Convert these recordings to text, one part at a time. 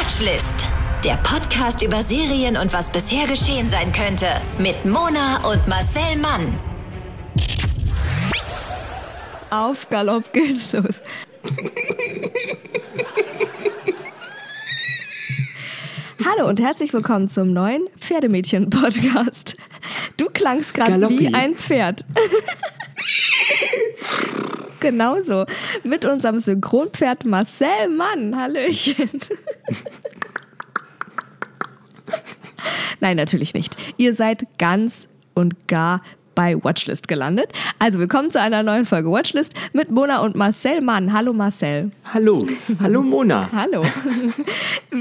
Watchlist. Der Podcast über Serien und was bisher geschehen sein könnte. Mit Mona und Marcel Mann. Auf Galopp geht's los. Hallo und herzlich willkommen zum neuen Pferdemädchen-Podcast. Du klangst gerade wie ein Pferd. Genauso. Mit unserem Synchronpferd Marcel Mann. Hallöchen. Nein, natürlich nicht. Ihr seid ganz und gar bei Watchlist gelandet. Also willkommen zu einer neuen Folge Watchlist mit Mona und Marcel Mann. Hallo Marcel. Hallo, hallo Mona. Hallo.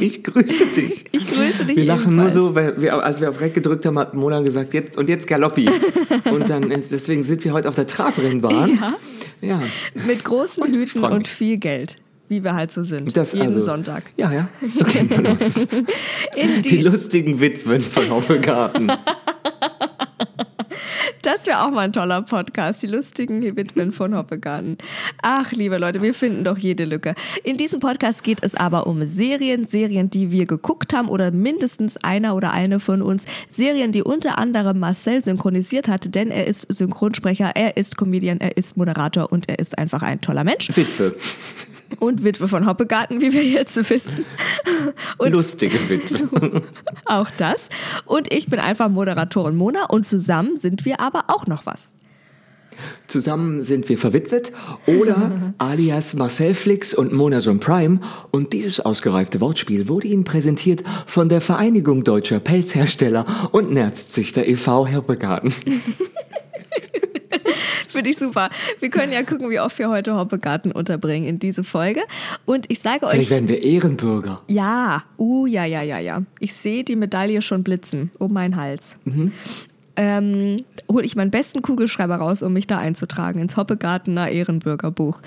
Ich grüße dich. Ich grüße dich Wir lachen ebenfalls. nur so, weil wir, als wir auf Rec gedrückt haben, hat Mona gesagt, jetzt und jetzt Galoppi. Und dann deswegen sind wir heute auf der Trabrennbahn. Ja. Ja. Mit großen Und Hüten und viel Geld. Wie wir halt so sind. Das jeden also, Sonntag. Ja, ja, so kennt man uns. Die die, lustigen Witwen von Hofegarten. das wäre auch mal ein toller Podcast. Die lustigen Witwen von Hoppegarten. Ach, liebe Leute, wir finden doch jede Lücke. In diesem Podcast geht es aber um Serien. Serien, die wir geguckt haben oder mindestens einer oder eine von uns. Serien, die unter anderem Marcel synchronisiert hat, denn er ist Synchronsprecher, er ist Comedian, er ist Moderator und er ist einfach ein toller Mensch. Witwe. Und Witwe von Hoppegarten, wie wir jetzt wissen. Und Lustige Witwe. Auch das. Und ich bin einfach Moderatorin Mona und zusammen sind wir aber auch noch was. Zusammen sind wir verwitwet oder alias Marcel Flix und Monason Prime. Und dieses ausgereifte Wortspiel wurde Ihnen präsentiert von der Vereinigung Deutscher Pelzhersteller und Nerzzüchter e.V. Hoppegarten. Finde ich super. Wir können ja gucken, wie oft wir heute Hoppegarten unterbringen in diese Folge. Und ich sage Vielleicht euch, werden wir Ehrenbürger. ja, uh, ja, ja, ja, ja. Ich sehe die Medaille schon blitzen um meinen Hals. Ähm, hole ich meinen besten Kugelschreiber raus, um mich da einzutragen ins Hoppegartener Ehrenbürgerbuch.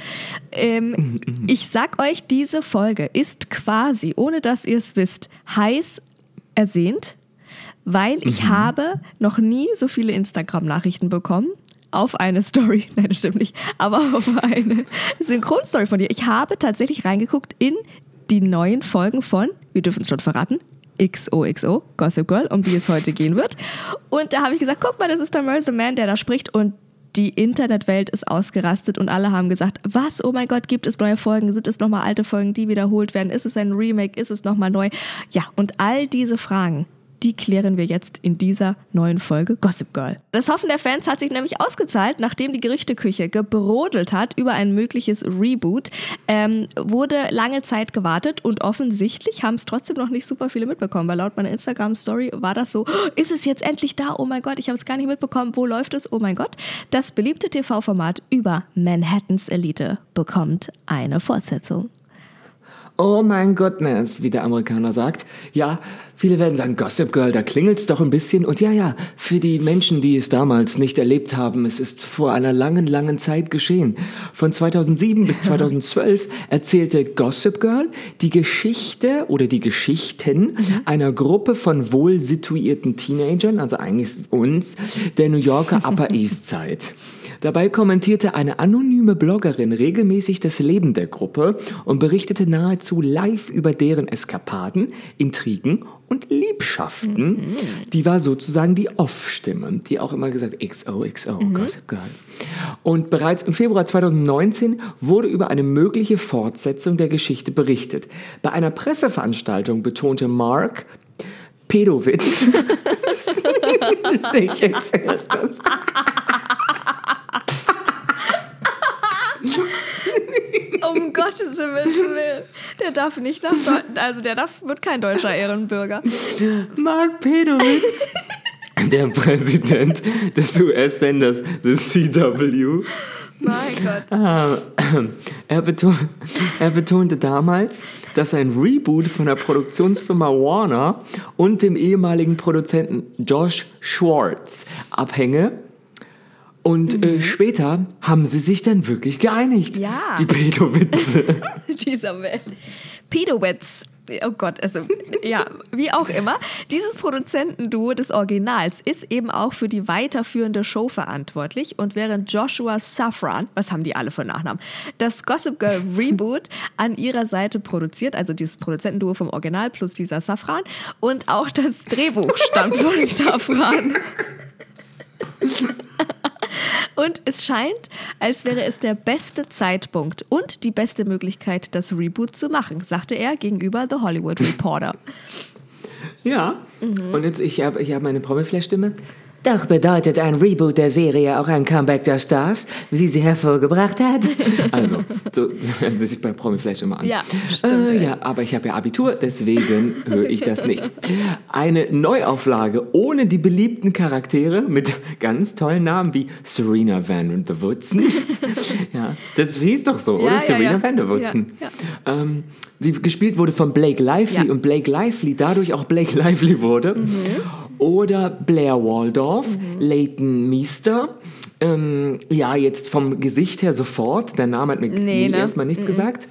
Ähm, ich sag euch, diese Folge ist quasi, ohne dass ihr es wisst, heiß ersehnt, weil ich habe noch nie so viele Instagram-Nachrichten bekommen auf eine Story, nein, das stimmt nicht, aber auf eine Synchronstory von dir. Ich habe tatsächlich reingeguckt in die neuen Folgen von, wir dürfen es schon verraten, XOXO, Gossip Girl, um die es heute gehen wird. Und da habe ich gesagt, guck mal, das ist der Mercer Man, der da spricht und die Internetwelt ist ausgerastet und alle haben gesagt, was, oh mein Gott, gibt es neue Folgen? Sind es nochmal alte Folgen, die wiederholt werden? Ist es ein Remake? Ist es nochmal neu? Ja, und all diese Fragen, die klären wir jetzt in dieser neuen Folge Gossip Girl. Das Hoffen der Fans hat sich nämlich ausgezahlt, nachdem die Gerüchteküche gebrodelt hat über ein mögliches Reboot, ähm, wurde lange Zeit gewartet und offensichtlich haben es trotzdem noch nicht super viele mitbekommen, weil laut meiner Instagram-Story war das so, "Oh, ist es jetzt endlich da? Oh mein Gott, ich habe es gar nicht mitbekommen. Wo läuft es? Oh mein Gott. Das beliebte TV-Format über Manhattans Elite bekommt eine Fortsetzung. Oh mein Goodness, wie der Amerikaner sagt. Ja, viele werden sagen, Gossip Girl, da klingelt's doch ein bisschen. Und ja, ja, für die Menschen, die es damals nicht erlebt haben, es ist vor einer langen, langen Zeit geschehen. Von 2007 bis 2012 erzählte Gossip Girl die Geschichte oder die Geschichten einer Gruppe von wohl situierten Teenagern, also eigentlich uns, der New Yorker Upper East Side. Dabei kommentierte eine anonyme Bloggerin regelmäßig das Leben der Gruppe und berichtete nahezu live über deren Eskapaden, Intrigen und Liebschaften. Die war sozusagen die Off-Stimme, die auch immer gesagt XOXO, Gossip Girl. Und bereits im Februar 2019 wurde über eine mögliche Fortsetzung der Geschichte berichtet. Bei einer Presseveranstaltung betonte Mark Pedowitz. ich erklär's das. Um Gottes Willen. Der darf nicht nach Deutschland, also der darf, wird kein deutscher Ehrenbürger. Mark Pedowitz, der Präsident des US-Senders The CW, Mein Gott. ah, er, beton, er betonte damals, dass ein Reboot von der Produktionsfirma Warner und dem ehemaligen Produzenten Josh Schwartz abhänge. Und äh, später haben sie sich dann wirklich geeinigt. Ja. Die Pedowitze. Dieser Welt. Pedowitz. oh Gott, also ja, wie auch immer. Dieses Produzentenduo des Originals ist eben auch für die weiterführende Show verantwortlich. Und während Joshua Safran, was haben die alle für Nachnamen, das Gossip Girl Reboot an ihrer Seite produziert, also dieses Produzentenduo vom Original plus dieser Safran und auch das Drehbuch stammt von Safran. Und es scheint, als wäre es der beste Zeitpunkt und die beste Möglichkeit, das Reboot zu machen, sagte er gegenüber The Hollywood Reporter. Ja, mhm. und jetzt, ich habe ich hab meine Promiflash-Stimme. Doch bedeutet ein Reboot der Serie auch ein Comeback der Stars, wie sie hervorgebracht hat. Also, so hören sie sich bei Promiflash immer an. Ja, stimmt, äh, ja aber ich habe ja Abitur, deswegen höre ich das nicht. Eine Neuauflage ohne die beliebten Charaktere mit ganz tollen Namen wie Serena Van der Woodsen. ja, das hieß doch so, Ja, oder? ja, Serena ja. Van der Woodsen. Ja, Ähm, die gespielt wurde von Blake Lively Ja. und Blake Lively dadurch auch Blake Lively wurde. Mhm. Oder Blair Waldorf, Leighton Meester. Ähm, ja, jetzt vom Gesicht her sofort. Der Name hat mir Nee, ne? erstmal nichts gesagt.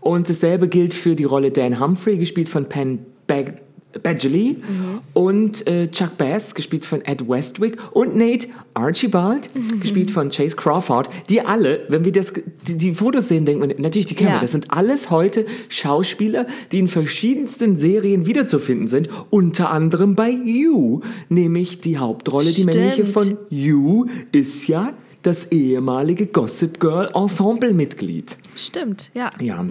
Und dasselbe gilt für die Rolle Dan Humphrey, gespielt von Penn Bag Badgley. Mhm. Und äh, Chuck Bass, gespielt von Ed Westwick. Und Nate Archibald, Mhm. gespielt von Chase Crawford. Die alle, wenn wir das, die, die Fotos sehen, denkt man, natürlich, die kennen wir. Ja. Das sind alles heute Schauspieler, die in verschiedensten Serien wiederzufinden sind. Unter anderem bei You. Nämlich die Hauptrolle, die männliche Stimmt. von You, ist ja das ehemalige Gossip Girl Ensemble-Mitglied. Stimmt, ja. Ja.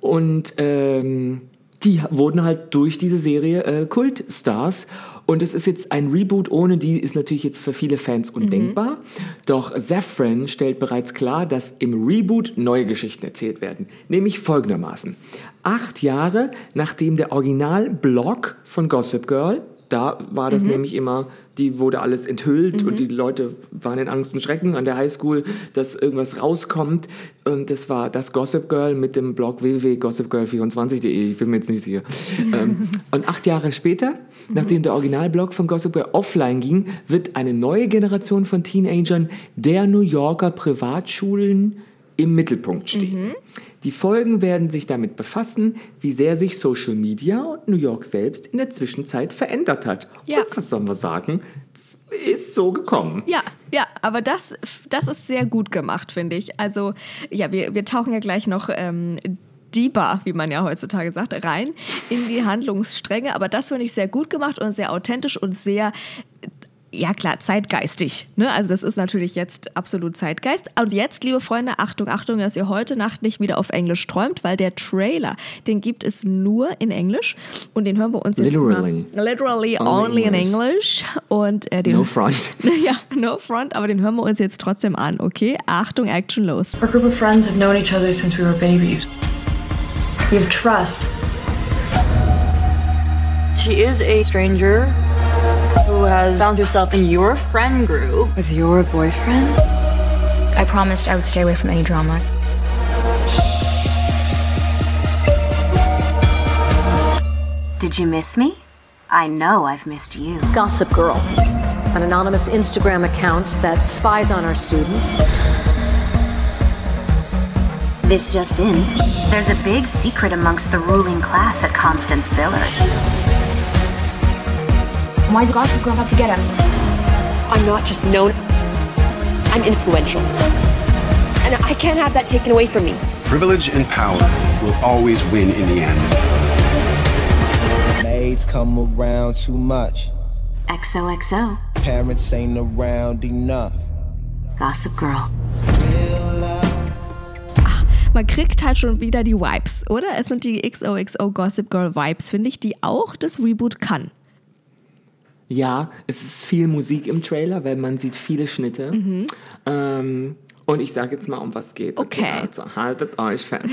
Und ähm, die wurden halt durch diese Serie äh, Kultstars. Und es ist jetzt ein Reboot ohne die, ist natürlich jetzt für viele Fans undenkbar. Doch Safran stellt bereits klar, dass im Reboot neue Geschichten erzählt werden. Nämlich folgendermaßen. Acht Jahre nachdem der Original-Blog von Gossip Girl, da war das nämlich immer, die wurde alles enthüllt und die Leute waren in Angst und Schrecken an der Highschool, dass irgendwas rauskommt. Und das war das Gossip Girl mit dem Blog www.gossipgirl24.de, ich bin mir jetzt nicht sicher. ähm, und acht Jahre später, nachdem der Originalblog von Gossip Girl offline ging, wird eine neue Generation von Teenagern der New Yorker Privatschulen im Mittelpunkt stehen. Die Folgen werden sich damit befassen, wie sehr sich Social Media und New York selbst in der Zwischenzeit verändert hat. Ja. Und was sollen wir sagen? Es ist so gekommen. Ja, ja, aber das, das ist sehr gut gemacht, finde ich. Also, ja, wir, wir tauchen ja gleich noch ähm, deeper, wie man ja heutzutage sagt, rein in die Handlungsstränge. Aber das finde ich sehr gut gemacht und sehr authentisch und sehr. Ja klar, zeitgeistig. Ne? Also das ist natürlich jetzt absolut Zeitgeist. Und jetzt, liebe Freunde, Achtung, Achtung, dass ihr heute Nacht nicht wieder auf Englisch träumt, weil der Trailer, den gibt es nur in Englisch und den hören wir uns jetzt Literally. mal literally Only only in English. English und äh, den No front. ja, no front, aber den hören wir uns jetzt trotzdem an, okay? Achtung, Action los. Our group of friends have known each other since we were babies. We have trust. She is a stranger who has found herself in your friend group. With your boyfriend? I promised I would stay away from any drama. Did you miss me? I know I've missed you. Gossip Girl, an anonymous Instagram account that spies on our students. This just in. There's a big secret amongst the ruling class at Constance Billard. Why does Gossip Girl have to get us? I'm not just known, I'm influential. And I can't have that taken away from me. Privilege and power will always win in the end. Maids come around too much. XOXO. Parents ain't around enough. Gossip Girl. Man kriegt halt schon wieder die Vibes, oder? Es sind die XOXO Gossip Girl Vibes, finde ich, die auch das Reboot kann. Ja, es ist viel Musik im Trailer, weil man sieht viele Schnitte. Ähm, und ich sage jetzt mal, um was geht. Okay. Also haltet euch fest.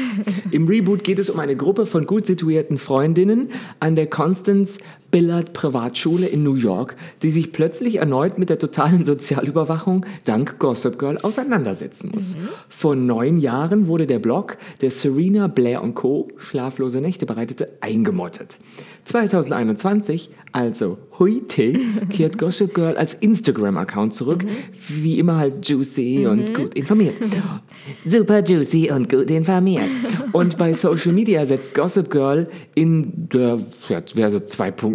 Im Reboot geht es um eine Gruppe von gut situierten Freundinnen an der Constance Billard Privatschule in New York, die sich plötzlich erneut mit der totalen Sozialüberwachung dank Gossip Girl auseinandersetzen muss. Vor neun Jahren wurde der Blog, der Serena Blair Co. schlaflose Nächte bereitete, eingemottet. 2021, also heute, kehrt Gossip Girl als Instagram-Account zurück, wie immer halt juicy und gut informiert. Super juicy und gut informiert. Und bei Social Media setzt Gossip Girl in der Verse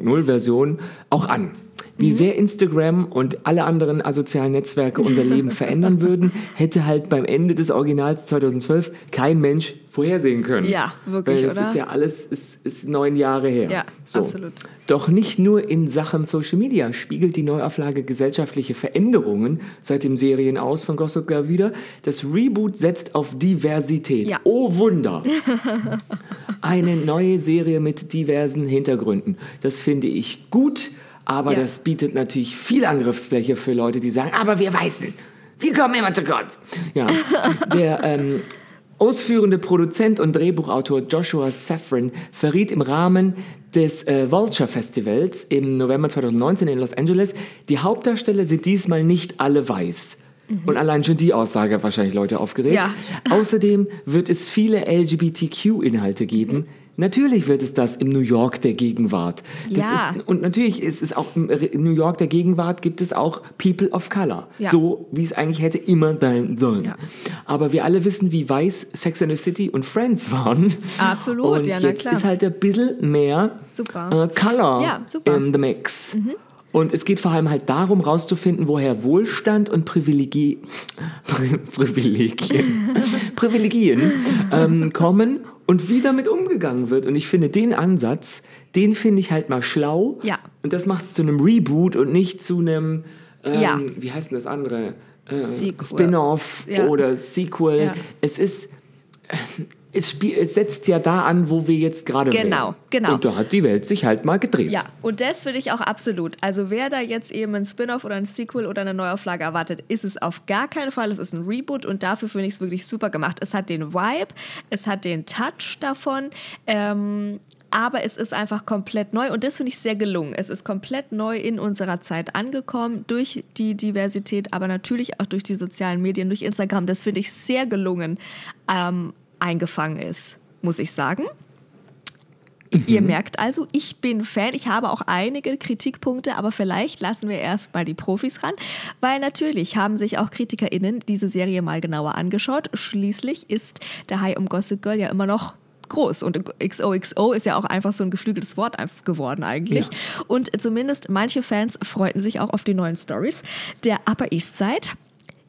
2.0-Version auch an. Wie sehr Instagram und alle anderen asozialen Netzwerke unser Leben verändern würden, hätte halt beim Ende des Originals 2012 kein Mensch vorhersehen können. Ja, wirklich, Weil das oder? ist ja alles ist, ist neun Jahre her. Ja, so. absolut. Doch nicht nur in Sachen Social Media spiegelt die Neuauflage gesellschaftliche Veränderungen seit dem Serien aus von Gossip Girl wieder. Das Reboot setzt auf Diversität. Ja. Oh Wunder! Eine neue Serie mit diversen Hintergründen. Das finde ich gut, aber Ja. das bietet natürlich viel Angriffsfläche für Leute, die sagen, aber wir Weißen, wir kommen immer zu kurz. Ja, der ähm, ausführende Produzent und Drehbuchautor Joshua Safran verriet im Rahmen des äh, Vulture Festivals im November 2019 in Los Angeles, die Hauptdarsteller sind diesmal nicht alle weiß. Und allein schon die Aussage hat wahrscheinlich Leute aufgeregt. Ja. Außerdem wird es viele LGBTQ-Inhalte geben. Natürlich wird es das im New York der Gegenwart. Das Ja. ist, und natürlich ist es auch im New York der Gegenwart gibt es auch People of Color. Ja. So wie es eigentlich hätte immer sein sollen. Ja. Aber wir alle wissen, wie weiß Sex and the City und Friends waren. Absolut, und ja, na jetzt klar. ist halt ein bisschen mehr Super. äh, Color Ja, super. Mhm. in the mix. Und es geht vor allem halt darum, rauszufinden, woher Wohlstand und Privilegie, Pri Privilegien, Privilegien ähm, kommen und wie damit umgegangen wird. Und ich finde den Ansatz, den finde ich halt mal schlau. Ja. Und das macht es zu einem Reboot und nicht zu einem, ähm, Ja. wie heißt denn das andere? Äh. Spin-off Ja. oder Sequel. Ja. Es ist es, spiel, es setzt ja da an, wo wir jetzt gerade Genau, wären. genau. Und da hat die Welt sich halt mal gedreht. Ja, und das finde ich auch absolut. Also wer da jetzt eben ein Spin-off oder ein Sequel oder eine Neuauflage erwartet, ist es auf gar keinen Fall. Es ist ein Reboot und dafür finde ich es wirklich super gemacht. Es hat den Vibe, es hat den Touch davon. Ähm, aber es ist einfach komplett neu und das finde ich sehr gelungen. Es ist komplett neu in unserer Zeit angekommen durch die Diversität, aber natürlich auch durch die sozialen Medien, durch Instagram. Das finde ich sehr gelungen ähm, eingefangen ist, muss ich sagen. Ihr merkt also, ich bin Fan. Ich habe auch einige Kritikpunkte, aber vielleicht lassen wir erst mal die Profis ran, weil natürlich haben sich auch KritikerInnen diese Serie mal genauer angeschaut. Schließlich ist der High um Gossip Girl ja immer noch groß und XOXO ist ja auch einfach so ein geflügeltes Wort geworden eigentlich. Und zumindest manche Fans freuten sich auch auf die neuen Stories der Upper East Side.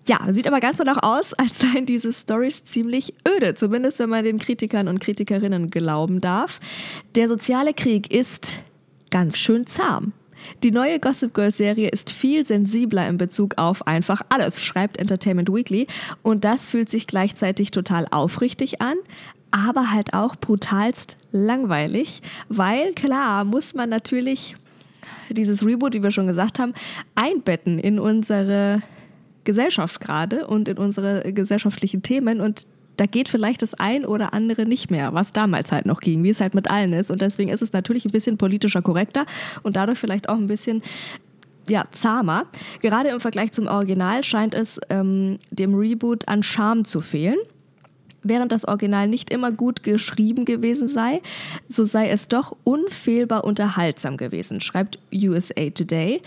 Ja, sieht aber ganz danach aus, als seien diese Stories ziemlich öde, zumindest wenn man den Kritikern und Kritikerinnen glauben darf. Der soziale Krieg ist ganz schön zahm. Die neue Gossip Girl Serie ist viel sensibler in Bezug auf einfach alles, schreibt Entertainment Weekly. Und das fühlt sich gleichzeitig total aufrichtig an, aber halt auch brutalst langweilig, weil klar muss man natürlich dieses Reboot, wie wir schon gesagt haben, einbetten in unsere Gesellschaft gerade und in unsere gesellschaftlichen Themen und da geht vielleicht das ein oder andere nicht mehr, was damals halt noch ging, wie es halt mit allen ist. Und deswegen ist es natürlich ein bisschen politischer korrekter und dadurch vielleicht auch ein bisschen ja, zahmer. Gerade im Vergleich zum Original scheint es ähm, dem Reboot an Charme zu fehlen. Während das Original nicht immer gut geschrieben gewesen sei, so sei es doch unfehlbar unterhaltsam gewesen, schreibt USA Today.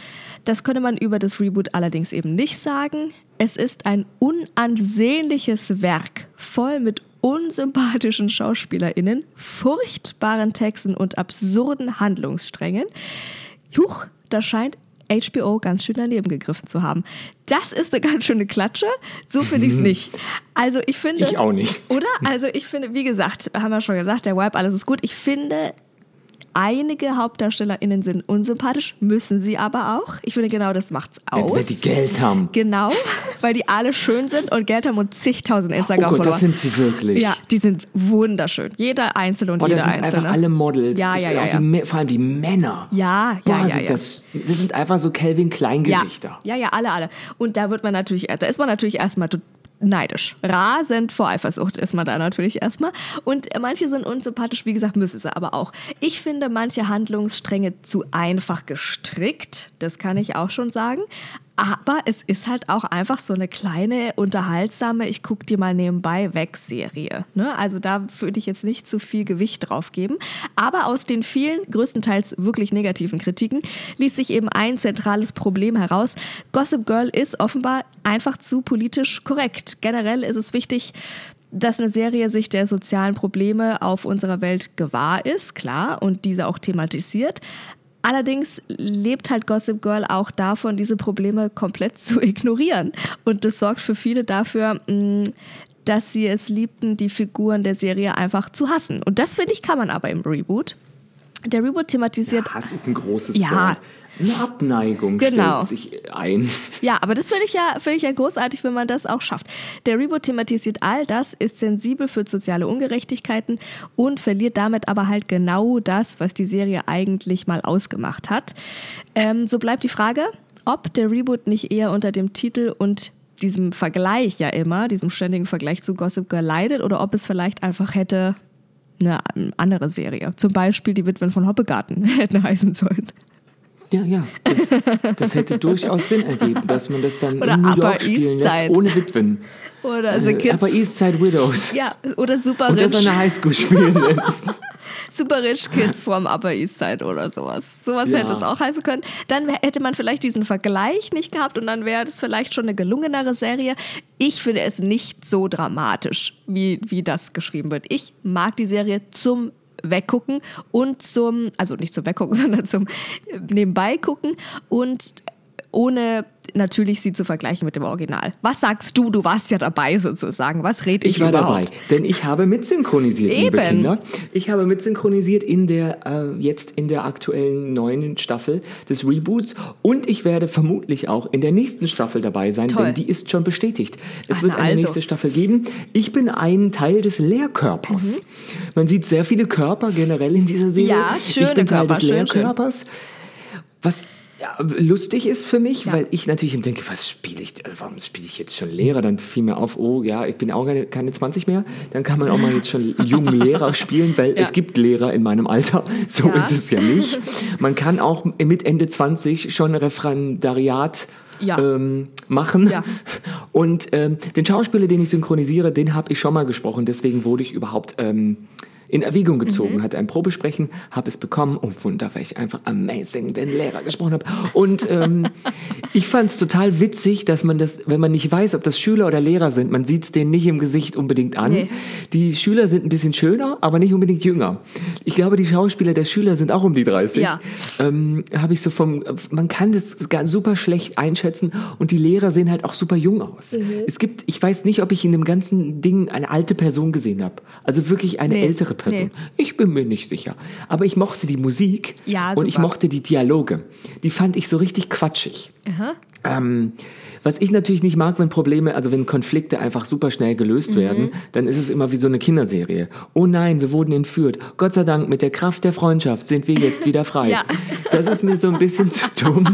Das könne man über das Reboot allerdings eben nicht sagen. Es ist ein unansehnliches Werk, voll mit unsympathischen SchauspielerInnen, furchtbaren Texten und absurden Handlungssträngen. Huch, da scheint HBO ganz schön daneben gegriffen zu haben. Das ist eine ganz schöne Klatsche. So finde ich es nicht. Also ich finde. Ich auch nicht. Oder? Also ich finde, wie gesagt, haben wir schon gesagt, der Vibe, alles ist gut. Ich finde, einige HauptdarstellerInnen sind unsympathisch, müssen sie aber auch. Ich finde, genau das macht's aus. Weil die Geld haben. Genau, weil die alle schön sind und Geld haben und zigtausend Oh Instagram-Follower. Gott, das sind sie wirklich. Ja, die sind wunderschön. Jeder Einzelne und Boah, jeder das sind Einzelne. einfach alle Models. Ja, das ja, ja, ja. Die, vor allem die Männer. Ja, Boah, ja, ja, sind ja. Das, das sind einfach so Calvin Klein Gesichter. Ja, ja, ja, alle, alle. Und da wird man natürlich, da ist man natürlich erstmal to- neidisch. Rasend vor Eifersucht ist man da natürlich erstmal. Und manche sind unsympathisch, wie gesagt, müssen sie aber auch. Ich finde manche Handlungsstränge zu einfach gestrickt. Das kann ich auch schon sagen. Aber es ist halt auch einfach so eine kleine, unterhaltsame, ich gucke die mal nebenbei weg Serie. Ne? Also da würde ich jetzt nicht zu viel Gewicht drauf geben. Aber aus den vielen, größtenteils wirklich negativen Kritiken ließ sich eben ein zentrales Problem heraus. Gossip Girl ist offenbar einfach zu politisch korrekt. Generell ist es wichtig, dass eine Serie sich der sozialen Probleme auf unserer Welt gewahr ist, klar, und diese auch thematisiert. Allerdings lebt halt Gossip Girl auch davon, diese Probleme komplett zu ignorieren. Und das sorgt für viele dafür, mm, dass sie es liebten, die Figuren der Serie einfach zu hassen. Und das finde ich kann man aber im Reboot. Der Reboot thematisiert. Ja, Hass ist ein großes Ja. Wort. Eine Abneigung Genau. stellt sich ein. Ja, aber das finde ich, ja, finde ich ja großartig, wenn man das auch schafft. Der Reboot thematisiert all das, ist sensibel für soziale Ungerechtigkeiten und verliert damit aber halt genau das, was die Serie eigentlich mal ausgemacht hat. Ähm, so bleibt die Frage, ob der Reboot nicht eher unter dem Titel und diesem Vergleich ja immer, diesem ständigen Vergleich zu Gossip Girl leidet oder ob es vielleicht einfach hätte eine andere Serie, zum Beispiel die Witwen von Hoppegarten hätten heißen sollen. Ja, ja. Das, das hätte durchaus Sinn ergeben, dass man das dann Oder in New Upper York spielen East lässt, ohne Witwen. Oder The Äh, Kids. Aber East Side Widows. Ja, oder Super Und das an der Highschool spielen lässt. Super Rich Kids vom Upper East Side oder sowas. Sowas Ja. hätte es auch heißen können. Dann hätte man vielleicht diesen Vergleich nicht gehabt und dann wäre das vielleicht schon eine gelungenere Serie. Ich finde es nicht so dramatisch, wie, wie das geschrieben wird. Ich mag die Serie zum Weggucken und zum, also nicht zum Weggucken, sondern zum äh, Nebenbei gucken und ohne natürlich sie zu vergleichen mit dem Original. Was sagst du? Du warst ja dabei sozusagen. Was rede ich, Ich war überhaupt? dabei, denn ich habe mitsynchronisiert, liebe Eben. Kinder. Ich habe mitsynchronisiert in der äh, jetzt in der aktuellen neuen Staffel des Reboots und ich werde vermutlich auch in der nächsten Staffel dabei sein, Toll. denn die ist schon bestätigt. Es Ah, wird eine also. nächste Staffel geben. Ich bin ein Teil des Lehrkörpers. Mhm. Man sieht sehr viele Körper generell in dieser Serie. Ja, schöne ich bin Teil Körper, des schön, schön. Lehrkörpers. Was ja, lustig ist für mich, weil ich natürlich denke, was spiele ich, also warum spiele ich jetzt schon Lehrer? Dann fiel mir auf, oh ja, ich bin auch keine, keine 20 mehr. Dann kann man auch mal jetzt schon jungen Lehrer spielen, weil es gibt Lehrer in meinem Alter. So Ja. ist es ja nicht. Man kann auch mit Ende 20 schon Referendariat Ja. ähm, machen. Ja. Und ähm, den Schauspieler, den ich synchronisiere, den habe ich schon mal gesprochen. Deswegen wurde ich überhaupt ähm, in Erwägung gezogen. Mhm. Hatte ein Probesprechen, habe es bekommen. Oh Wunder, weil ich einfach amazing den Lehrer gesprochen habe. Und ähm, ich fand es total witzig, dass man das, wenn man nicht weiß, ob das Schüler oder Lehrer sind, man sieht es denen nicht im Gesicht unbedingt an. Nee. Die Schüler sind ein bisschen schöner, aber nicht unbedingt jünger. Ich glaube, die Schauspieler der Schüler sind auch um die 30. Ja. Ähm, habe ich so vom, man kann das super schlecht einschätzen und die Lehrer sehen halt auch super jung aus. Mhm. Es gibt, ich weiß nicht, ob ich in dem ganzen Ding eine alte Person gesehen habe. Also wirklich eine Nee. ältere Person. Nee. Ich bin mir nicht sicher. Aber ich mochte die Musik Ja, und ich mochte die Dialoge. Die fand ich so richtig quatschig. Aha. Ähm, was ich natürlich nicht mag, wenn Probleme, also wenn Konflikte einfach super schnell gelöst Mhm. werden, dann ist es immer wie so eine Kinderserie. Oh nein, wir wurden entführt. Gott sei Dank, mit der Kraft der Freundschaft sind wir jetzt wieder frei. Ja. Das ist mir so ein bisschen zu dumm.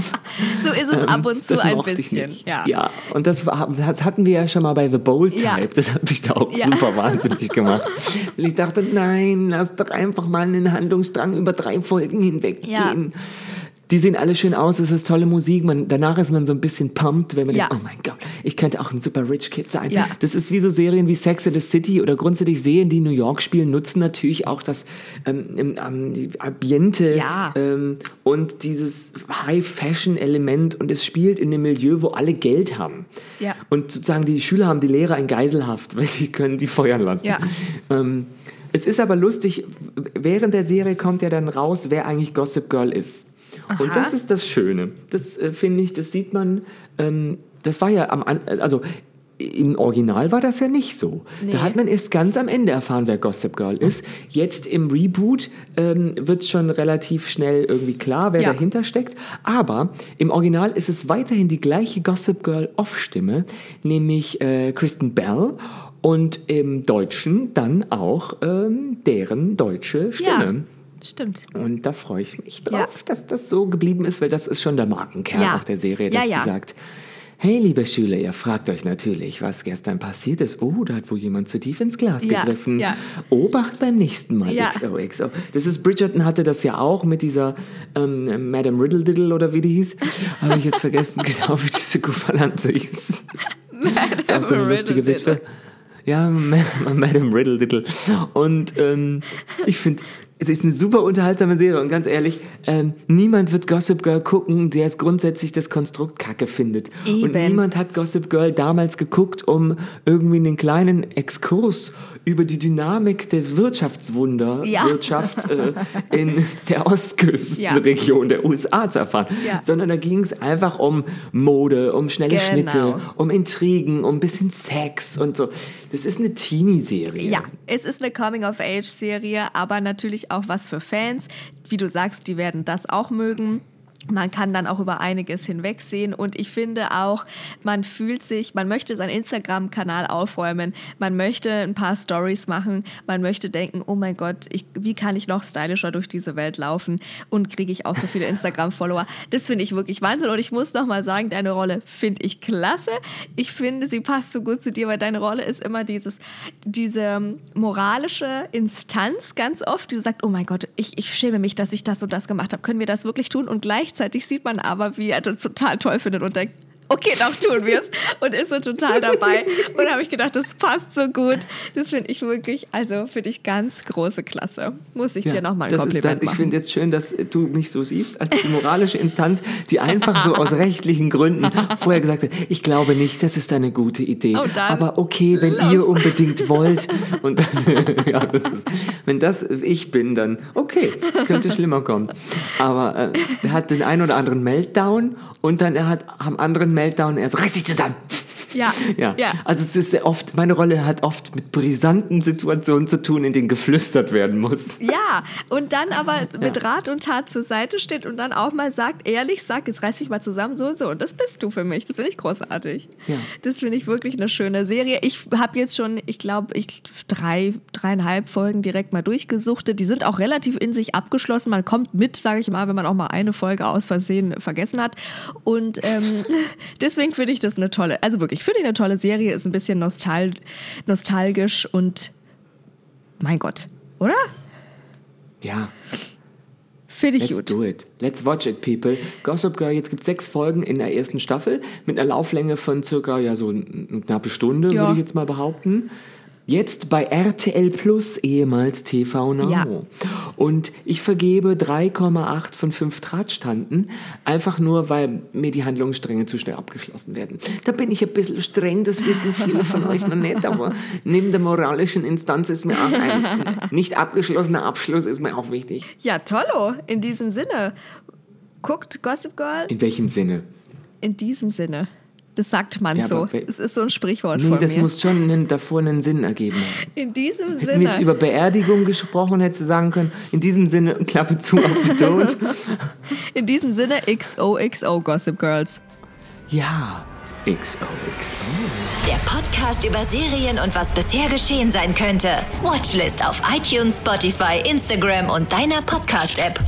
So ist es ab und zu Ähm, das ein bisschen. Ja. ja, und das, das hatten wir ja schon mal bei The Bold Type. Ja. Das hat mich da auch super wahnsinnig gemacht. Und ich dachte, nein, lass doch einfach mal einen Handlungsstrang über drei Folgen hinweggehen. Die sehen alle schön aus, es ist tolle Musik. Man, danach ist man so ein bisschen pumped, wenn man Ja. denkt, oh mein Gott, ich könnte auch ein super Rich Kid sein. Ja. Das ist wie so Serien wie Sex in the City oder grundsätzlich Serien, die New York spielen, nutzen natürlich auch das ähm, ähm, Ambiente Ja. ähm, und dieses High-Fashion-Element und es spielt in einem Milieu, wo alle Geld haben. Ja. Und sozusagen die Schüler haben die Lehrer in Geiselhaft, weil die können die feuern lassen. Ja. Ähm, es ist aber lustig, während der Serie kommt ja dann raus, wer eigentlich Gossip Girl ist. Und Aha. das ist das Schöne. Das äh, finde ich, das sieht man, ähm, das war ja am, also im Original war das ja nicht so. Nee. Da hat man erst ganz am Ende erfahren, wer Gossip Girl ist. Jetzt im Reboot ähm, wird schon relativ schnell irgendwie klar, wer Ja. dahinter steckt. Aber im Original ist es weiterhin die gleiche Gossip Girl Off-Stimme, nämlich äh, Kristen Bell. Und im Deutschen dann auch ähm, deren deutsche Stimme. Ja, stimmt. Und da freue ich mich drauf, Ja. dass das so geblieben ist, weil das ist schon der Markenkern Ja. auch der Serie, dass ja. die sagt, Hey, liebe Schüler, ihr fragt euch natürlich, was gestern passiert ist. Oh, da hat wohl jemand zu tief ins Glas gegriffen. ja. Obacht beim nächsten Mal, Ja. XOXO. Das ist, Bridgerton hatte das ja auch mit dieser ähm, Madame Riddle Diddle oder wie die hieß. Habe ich jetzt vergessen, genau wie diese Gouvernante hieß. ist auch so eine lustige Witwe. Ja, Ma- Madame Riddle Diddle. Und ähm, ich finde, es ist eine super unterhaltsame Serie und ganz ehrlich, ähm, niemand wird Gossip Girl gucken, der es grundsätzlich das Konstrukt kacke findet. Und Eben. niemand hat Gossip Girl damals geguckt, um irgendwie einen kleinen Exkurs über die Dynamik der Wirtschaftswunder, Ja. Wirtschaft äh, in der Ostküstenregion der USA zu erfahren, Ja. sondern da ging es einfach um Mode, um schnelle Genau. Schnitte, um Intrigen, um ein bisschen Sex und so. Das ist eine Teenie-Serie. Ja, es ist eine Coming-of-Age-Serie, aber natürlich auch was für Fans. Wie du sagst, die werden das auch mögen. Man kann dann auch über einiges hinwegsehen und ich finde auch, man fühlt sich, man möchte seinen Instagram-Kanal aufräumen, man möchte ein paar Stories machen, man möchte denken, oh mein Gott, ich, wie kann ich noch stylischer durch diese Welt laufen und kriege ich auch so viele Instagram-Follower. Das finde ich wirklich Wahnsinn und ich muss noch mal sagen, deine Rolle finde ich klasse. Ich finde, sie passt so gut zu dir, weil deine Rolle ist immer dieses, diese moralische Instanz ganz oft, die sagt, oh mein Gott, ich, ich schäme mich, dass ich das und das gemacht habe. Können wir das wirklich tun? Und gleichzeitig sieht man aber, wie er das total toll findet. Und denkt, okay, doch tun wir es und ist so total dabei. Und habe ich gedacht, das passt so gut. Das finde ich wirklich, also finde ich ganz große Klasse. Muss ich dir nochmal ein das Kompliment ist das, Ich machen. finde jetzt schön, dass du mich so siehst als die moralische Instanz, die einfach so aus rechtlichen Gründen vorher gesagt hat, ich glaube nicht, das ist eine gute Idee. Oh, Aber okay, wenn los. ihr unbedingt wollt und dann, ja, das ist, wenn das ich bin, dann okay, es könnte schlimmer kommen. Aber äh, er hat den einen oder anderen Meltdown und dann er hat am anderen Meltdown, er so, reiß dich zusammen. Ja, Ja. ja. also es ist sehr oft, meine Rolle hat oft mit brisanten Situationen zu tun, in denen geflüstert werden muss. Ja, und dann aber mit Rat und Tat zur Seite steht und dann auch mal sagt, ehrlich sagt, jetzt reiß dich mal zusammen, so und so. Und das bist du für mich. Das finde ich großartig. Ja. Das finde ich wirklich eine schöne Serie. Ich habe jetzt schon, ich glaube, ich drei, dreieinhalb Folgen direkt mal durchgesuchtet. Die sind auch relativ in sich abgeschlossen. Man kommt mit, sage ich mal, wenn man auch mal eine Folge aus Versehen vergessen hat. Und ähm, deswegen finde ich das eine tolle, also wirklich, finde ich eine tolle Serie, ist ein bisschen nostal nostalgisch und mein Gott, oder? Ja, Finde ich let's gut. do it. Let's watch it, people. Gossip Girl, jetzt gibt es sechs Folgen in der ersten Staffel mit einer Lauflänge von circa ja, so eine knappe Stunde, Ja. würde ich jetzt mal behaupten. Jetzt bei RTL Plus, ehemals TV Now. Ja. Und ich vergebe 3,8 von 5 Drahtstanden, einfach nur, weil mir die Handlungsstränge zu schnell abgeschlossen werden. Da bin ich ein bisschen streng, das wissen viele von euch noch nicht, aber neben der moralischen Instanz ist mir auch ein nicht abgeschlossener Abschluss ist mir auch wichtig. Ja, tollo. In diesem Sinne. Guckt Gossip Girl In welchem Sinne? in diesem Sinne. Das sagt man Ja, so. Es ist so ein Sprichwort Nee, von das mir. muss schon einen, davor einen Sinn ergeben haben. in diesem Hätten wir Sinne. jetzt über Beerdigung gesprochen, hättest du sagen können, in diesem Sinne, Klappe zu auf Tod. In diesem Sinne XOXO Gossip Girls. Ja, XOXO. Der Podcast über Serien und was bisher geschehen sein könnte. Watchlist auf iTunes, Spotify, Instagram und deiner Podcast-App.